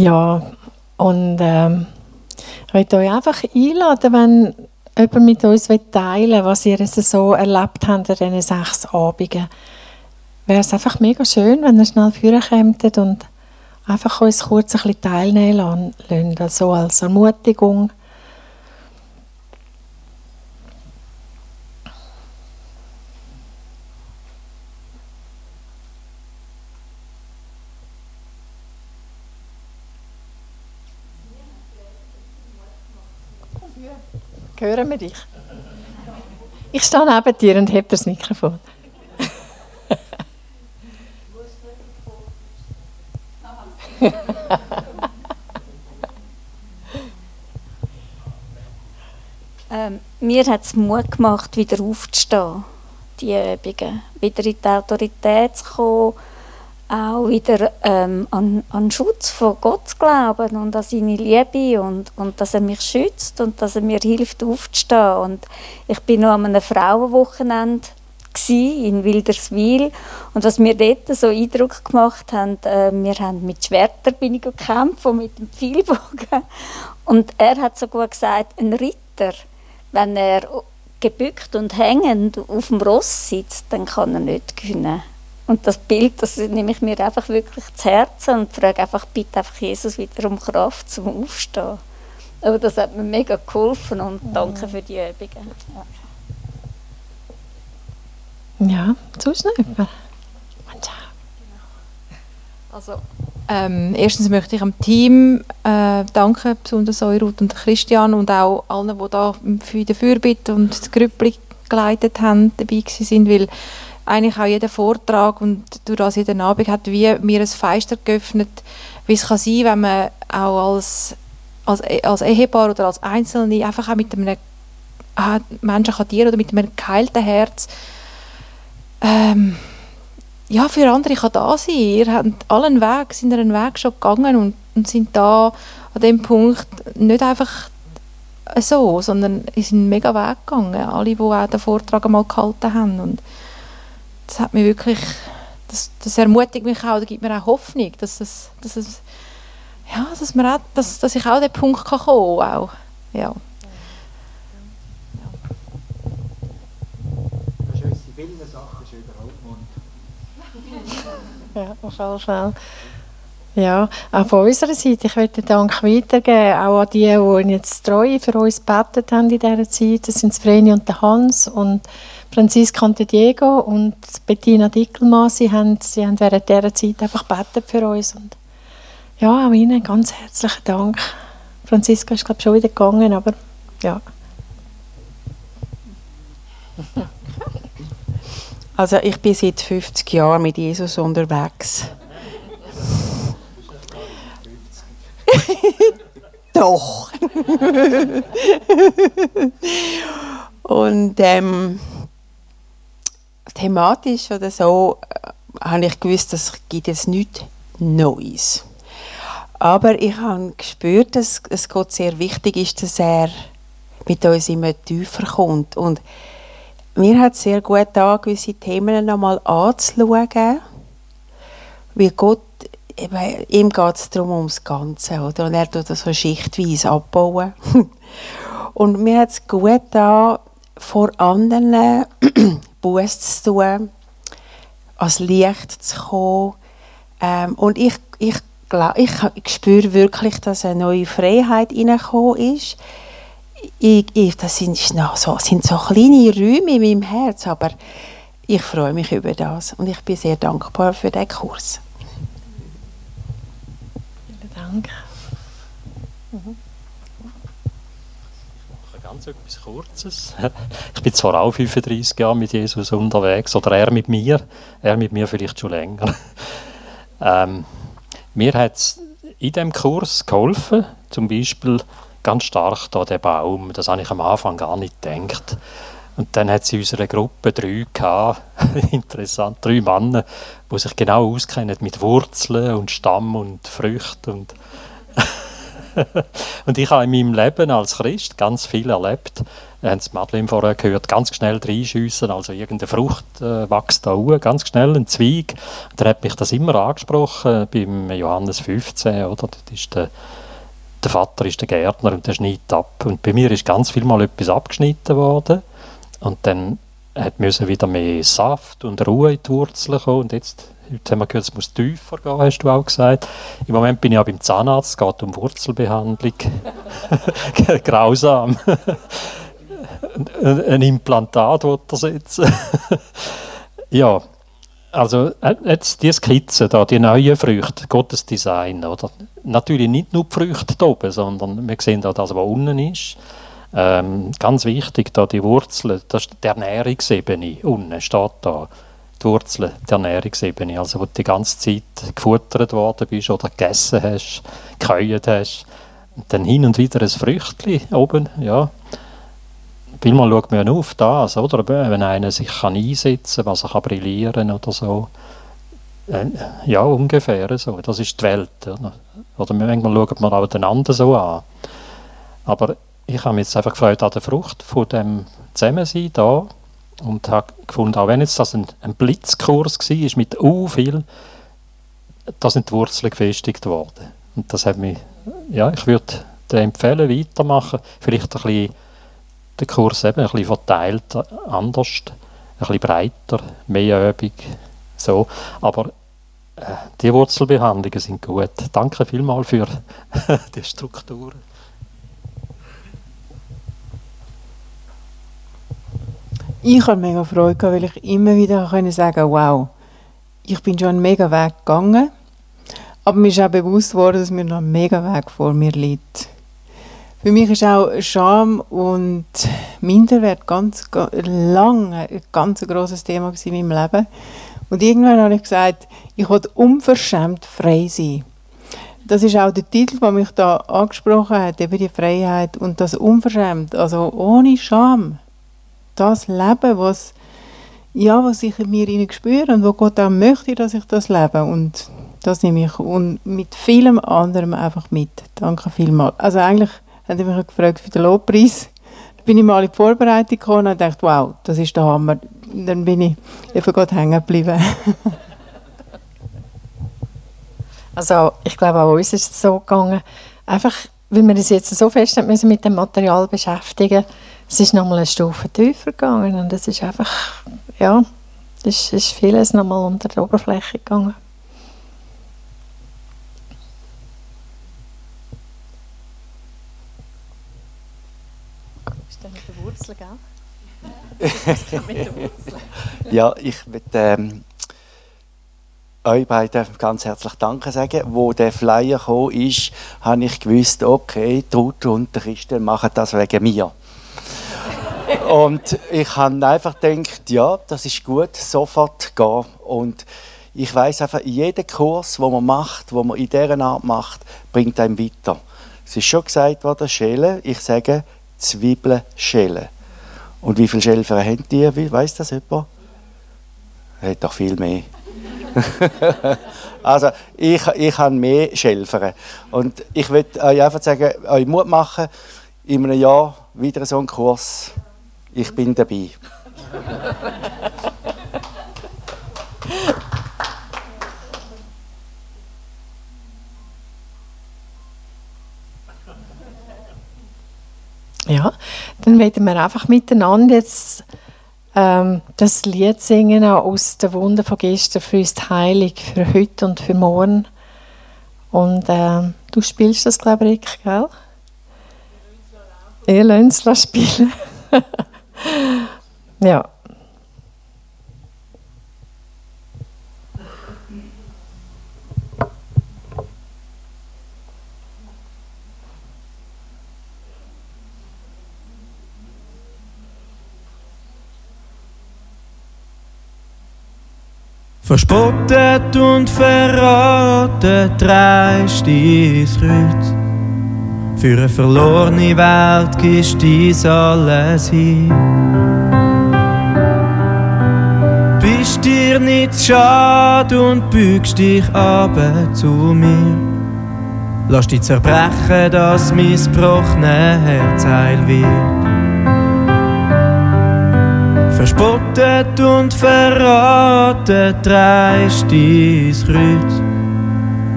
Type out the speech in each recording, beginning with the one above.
Ja, und ähm, ich möchte euch einfach einladen, wenn jemand mit uns teilen will, was ihr so erlebt habt an diesen sechs Abenden. Wäre es einfach mega schön, wenn ihr schnell vorkommt und einfach uns kurz ein bisschen teilnehmen lassen, so als Ermutigung. Hören wir dich? Ich stehe neben dir und heb das Mikrofon. ähm, mir hat es Mut gemacht, wieder aufzustehen, die Übungen. Wieder in die Autorität zu kommen, auch wieder ähm, an, an Schutz von Gott zu glauben und an seine Liebe und, und dass er mich schützt und dass er mir hilft aufzustehen. Und ich bin noch an einem Frauenwochenende in Wilderswil und was mir dort so Eindruck gemacht hat, äh, wir haben mit Schwertern bin ich gekämpft und mit dem Pfeilbogen und er hat so gut gesagt, ein Ritter, wenn er gebückt und hängend auf dem Ross sitzt, dann kann er nicht gewinnen. Und das Bild, das nehme ich mir einfach wirklich zu Herzen und frage einfach, bitte einfach Jesus wieder um Kraft zum Aufstehen. Aber das hat mir mega geholfen und danke für die Übungen. Ja, sonst noch jemand? Also, ähm, erstens möchte ich am Team äh, danken, besonders euch Ruth und Christian und auch allen, die da für die Fürbitte und das Grüppli geleitet haben, dabei sind, weil eigentlich auch jeder Vortrag und durch das jeden Abend hat wie mir ein Fenster geöffnet, wie es kann sein, wenn man auch als, als, als Ehepaar oder als Einzelne einfach auch mit einem ah, Menschen kann dienen oder mit einem geheilten Herz ähm, ja, für andere kann da sein. Ihr habt allen Weg, sind einen Weg schon gegangen und, und sind da an dem Punkt nicht einfach so, sondern sie sind mega Weg gegangen. Alle, die auch den Vortrag einmal gehalten haben. Und das hat mich wirklich, das, das ermutigt mich auch, das gibt mir auch Hoffnung, dass, das, dass, es, ja, dass, man auch, dass, dass ich auch an den Punkt kann kommen kann. Auch. Ja. Ja, auf jeden Fall. Ja, auch von unserer Seite, ich möchte den Dank weitergeben, auch an die, die jetzt treu für uns gebetet haben in dieser Zeit. Das sind Vreni und Hans und Franziska und Diego und Bettina Dickelmann, sie haben, sie haben während dieser Zeit einfach gebetet für uns. Und ja, auch Ihnen ganz herzlichen Dank. Franziska ist, glaube ich, schon wieder gegangen, aber ja. Also ich bin seit 50 Jahren mit Jesus unterwegs. Doch. Und ähm, thematisch oder so äh, habe ich gewusst, dass gibt jetzt nichts Neues. Aber ich habe gespürt, dass es Gott sehr wichtig ist, dass er mit uns immer tiefer kommt. Und mir hat es sehr gut da gewisse Themen nochmal anzuschauen, wie Gott, eben, ihm geht es darum ums Ganze, oder? Und er tut das so schichtweise abbauen. Und mir hat es gut da vor anderen Buß zu tun, als Licht zu kommen. Ähm, und ich, ich, ich, ich spüre wirklich, dass eine neue Freiheit reingekommen ist. Ich, ich, das sind, so, sind so kleine Räume in meinem Herz, aber ich freue mich über das und ich bin sehr dankbar für diesen Kurs. Dank. Mhm ganz etwas Kurzes. Ich bin zwar auch 35 Jahre mit Jesus unterwegs, oder er mit mir, er mit mir vielleicht schon länger. Ähm, mir hat es in diesem Kurs geholfen, zum Beispiel ganz stark da der Baum, das habe ich am Anfang gar nicht gedacht. Und dann hat es in unserer Gruppe drei gehabt, interessant, drei Männer, die sich genau auskennen mit Wurzeln und Stamm und Früchten und und ich habe in meinem Leben als Christ ganz viel erlebt. Wir haben es Madeleine vorher gehört, ganz schnell reinschiessen, also irgendeine Frucht äh, wächst da hoch, ganz schnell, ein Zweig. Und hat mich das immer angesprochen, beim Johannes 15, oder? Das ist der, der Vater ist der Gärtner und der schneidet ab. Und bei mir ist ganz viel mal etwas abgeschnitten worden. Und dann hat müssen wieder mehr Saft und Ruhe in die Wurzeln kommen. Und jetzt, jetzt haben wir gehört, es muss tiefer gehen, hast du auch gesagt. Im Moment bin ich auch beim Zahnarzt, es geht um Wurzelbehandlung. Grausam. ein Implantat er setzen. ja, also äh, jetzt die Skizze da, die neuen Früchte, Gottes Design, oder? Natürlich nicht nur die Früchte oben, sondern wir sehen auch das, was unten ist. Ähm, ganz wichtig, da die Wurzeln, das ist die Ernährungsebene, unten steht da, die Wurzeln der Ernährungsebene, also wo du die ganze Zeit gefuttert worden bist oder gegessen hast, gekäuert hast. Dann hin und wieder ein Früchtchen oben, ja. Vielmal schaut man auf das, oder? Wenn einer sich kann einsetzen kann, was er kann brillieren oder so. Äh, ja, ungefähr so. Das ist die Welt. Oder, oder manchmal schaut man auch den anderen so an. Aber ich habe mich jetzt einfach gefreut an der Frucht von dem Zusammensein da und habe gefunden, auch wenn jetzt das ein, ein Blitzkurs war, mit u viel, da sind die Wurzeln gefestigt worden. Und das hat mich, ja, ich würde empfehlen, weitermachen, vielleicht ein bisschen den Kurs eben ein bisschen verteilt, anders, ein bisschen breiter, mehr Übung, so. Aber äh, die Wurzelbehandlungen sind gut. Danke vielmals für die Strukturen. Ich habe mega Freude, weil ich immer wieder sagen konnte, wow, ich bin schon einen mega Weg gegangen, aber mir ist auch bewusst worden, dass mir noch ein mega Weg vor mir liegt. Für mich ist auch Scham und Minderwert ganz, lange ein ganz grosses Thema in meinem Leben. Und irgendwann habe ich gesagt, ich will unverschämt frei sein. Das ist auch der Titel, der mich da angesprochen hat, über die Freiheit und das unverschämt, also ohne Scham das leben, was, ja, was ich in mir spüre und wo Gott auch möchte, dass ich das lebe. Und das nehme ich und mit vielem anderem einfach mit. Danke vielmals. Also eigentlich haben sie mich gefragt für den Lobpreis. Da bin ich mal in die Vorbereitung gekommen und dachte, wow, das ist der Hammer. Und dann bin ich eben Gott hängen geblieben. also ich glaube, auch uns ist es so gegangen, einfach, weil wir uns jetzt so fest mit dem Material beschäftigen müssen, es ist nochmal eine Stufe tiefer gegangen und es ist einfach, ja, es ist vieles nochmal unter der Oberfläche gegangen. Ist das mit der Wurzel, gell? mit der Wurzel. ja, ich möchte ähm, euch beiden ganz herzlich Danke sagen. Wo der Flyer kam, ist, habe ich gewusst, okay, Trud und der Christen machen das wegen mir. Und ich habe einfach gedacht, ja, das ist gut, sofort gehen. Und ich weiß einfach, jeder Kurs, den man macht, wo man in dieser Art macht, bringt einem weiter. Es ist schon gesagt worden, Schälen. Ich sage Zwiebeln schälen. Und wie viele Schälfer haben die? Weiß das jemand? Er hat doch viel mehr. also ich, ich habe mehr Schälfer. Und ich würde euch einfach sagen, euch Mut machen, in einem Jahr wieder so einen Kurs ich bin dabei. Ja, dann werden wir einfach miteinander jetzt ähm, das Lied singen aus der Wunde von gestern für uns heilig, für heute und für morgen. Und ähm, du spielst das, glaube ich, gell? Ihr lasst es spielen. ja. Verspottet und verraten dreist ins Kreuz. Für eine verlorene Welt gibst dies alles hin. Bist dir nicht schade und bügst dich aber zu mir. Lass dich zerbrechen, dass mein gebrochene Herz heil wird. Verspottet und verraten dreist dein Kreuz.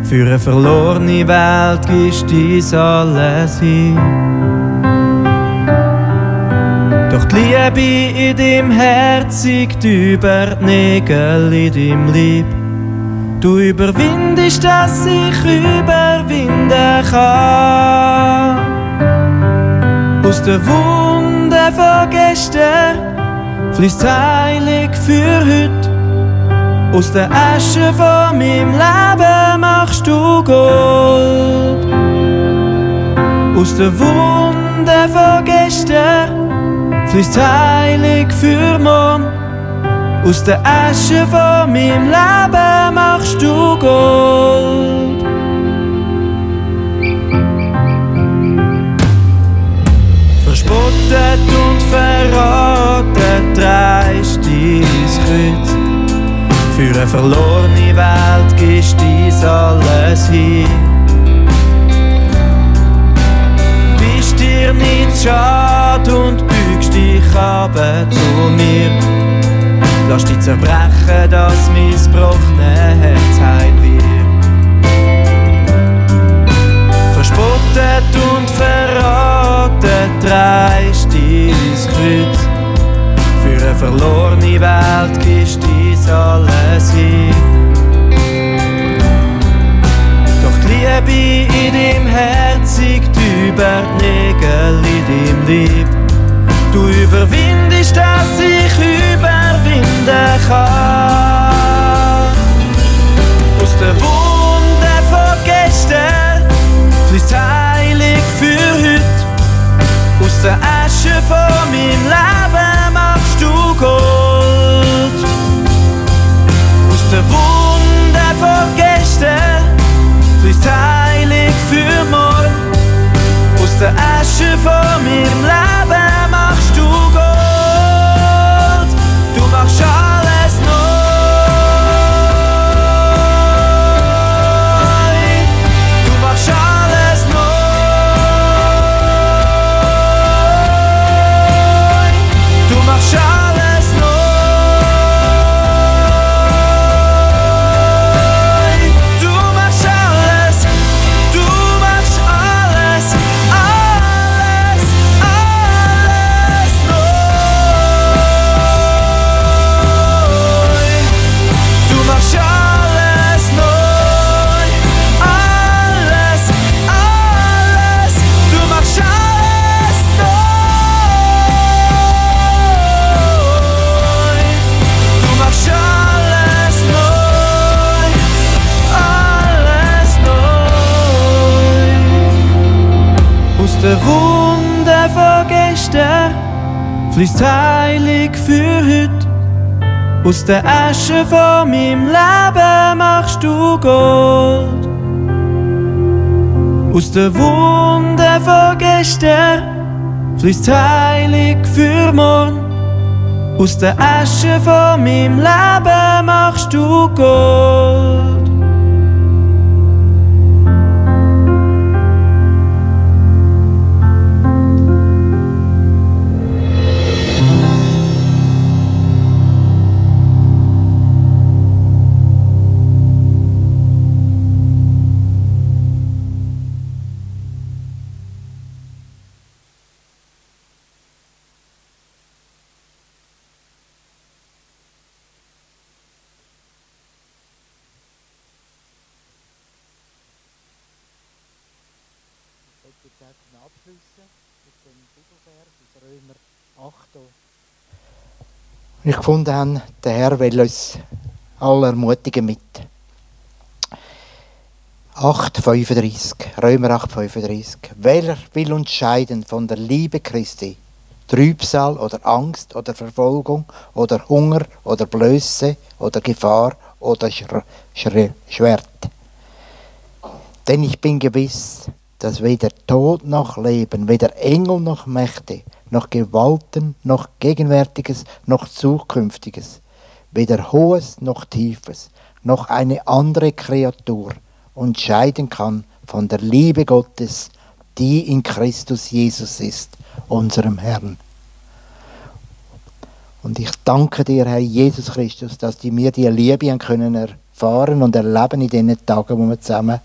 Für eine verlorene Welt gibst dies alles hin. Doch die Liebe in deinem Herz siegt über die Nägel in deinem Lieb. Du überwindest, dass ich überwinden kann. Aus der Wunde von gestern fließt heilig für heute. Aus der Asche von meinem Leben machst du Gold. Aus der Wunde von gestern fließt heilig für morgen. Aus der Asche von meinem Leben machst du Gold. Verspottet und verraten dreist dein Kreuz. Für eine verlorene Welt gibst dies alles hin. Bist dir nicht schade und bügst dich aber zu mir. Lass dich zerbrechen, dass mein gebrochene Herz heil wird. Verspottet und verraten dreist dein Kreuz. Für eine verlorene Welt gibst dies alles hin. Doch die Liebe in deinem Herz siegt über die Nägel in deinem Lieb. Du überwindest, dass ich überwinden kann. Aus der Wunde von gestern fließt heilig für heute. Aus der Asche von meinem Leben machst du Gold. Aus der Wunde von gestern fließt heilig für morgen. Aus der Asche von meinem Aus der Wunde von gestern fließt heilig für heute. Aus der Asche von meinem Leben machst du Gold. Aus der Wunde von gestern fließt heilig für morgen. Aus der Asche von meinem Leben machst du Gold. Und ich gefunden habe, der Herr will uns alle ermutigen mit 8,35, Römer 8,35. Wer will uns scheiden von der Liebe Christi? Trübsal oder Angst oder Verfolgung oder Hunger oder Blöße oder Gefahr oder Schwert. Denn ich bin gewiss, dass weder Tod noch Leben, weder Engel noch Mächte, noch Gewalten, noch Gegenwärtiges, noch Zukünftiges, weder Hohes noch Tiefes, noch eine andere Kreatur uns scheiden kann von der Liebe Gottes, die in Christus Jesus ist, unserem Herrn. Und ich danke dir, Herr Jesus Christus, dass die mir die Liebe können erfahren und erleben in diesen Tagen, wo wir zusammen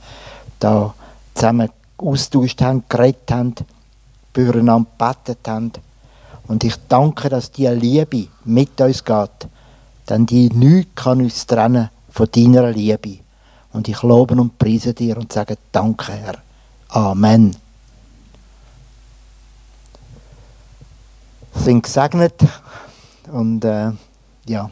da zusammen austauscht haben, geredet haben, füreinander gebetet haben. Und ich danke, dass die Liebe mit uns geht, denn die nichts kann uns trennen von deiner Liebe. Und ich lobe und preise dir und sage Danke, Herr. Amen. Sind gesegnet und äh, ja.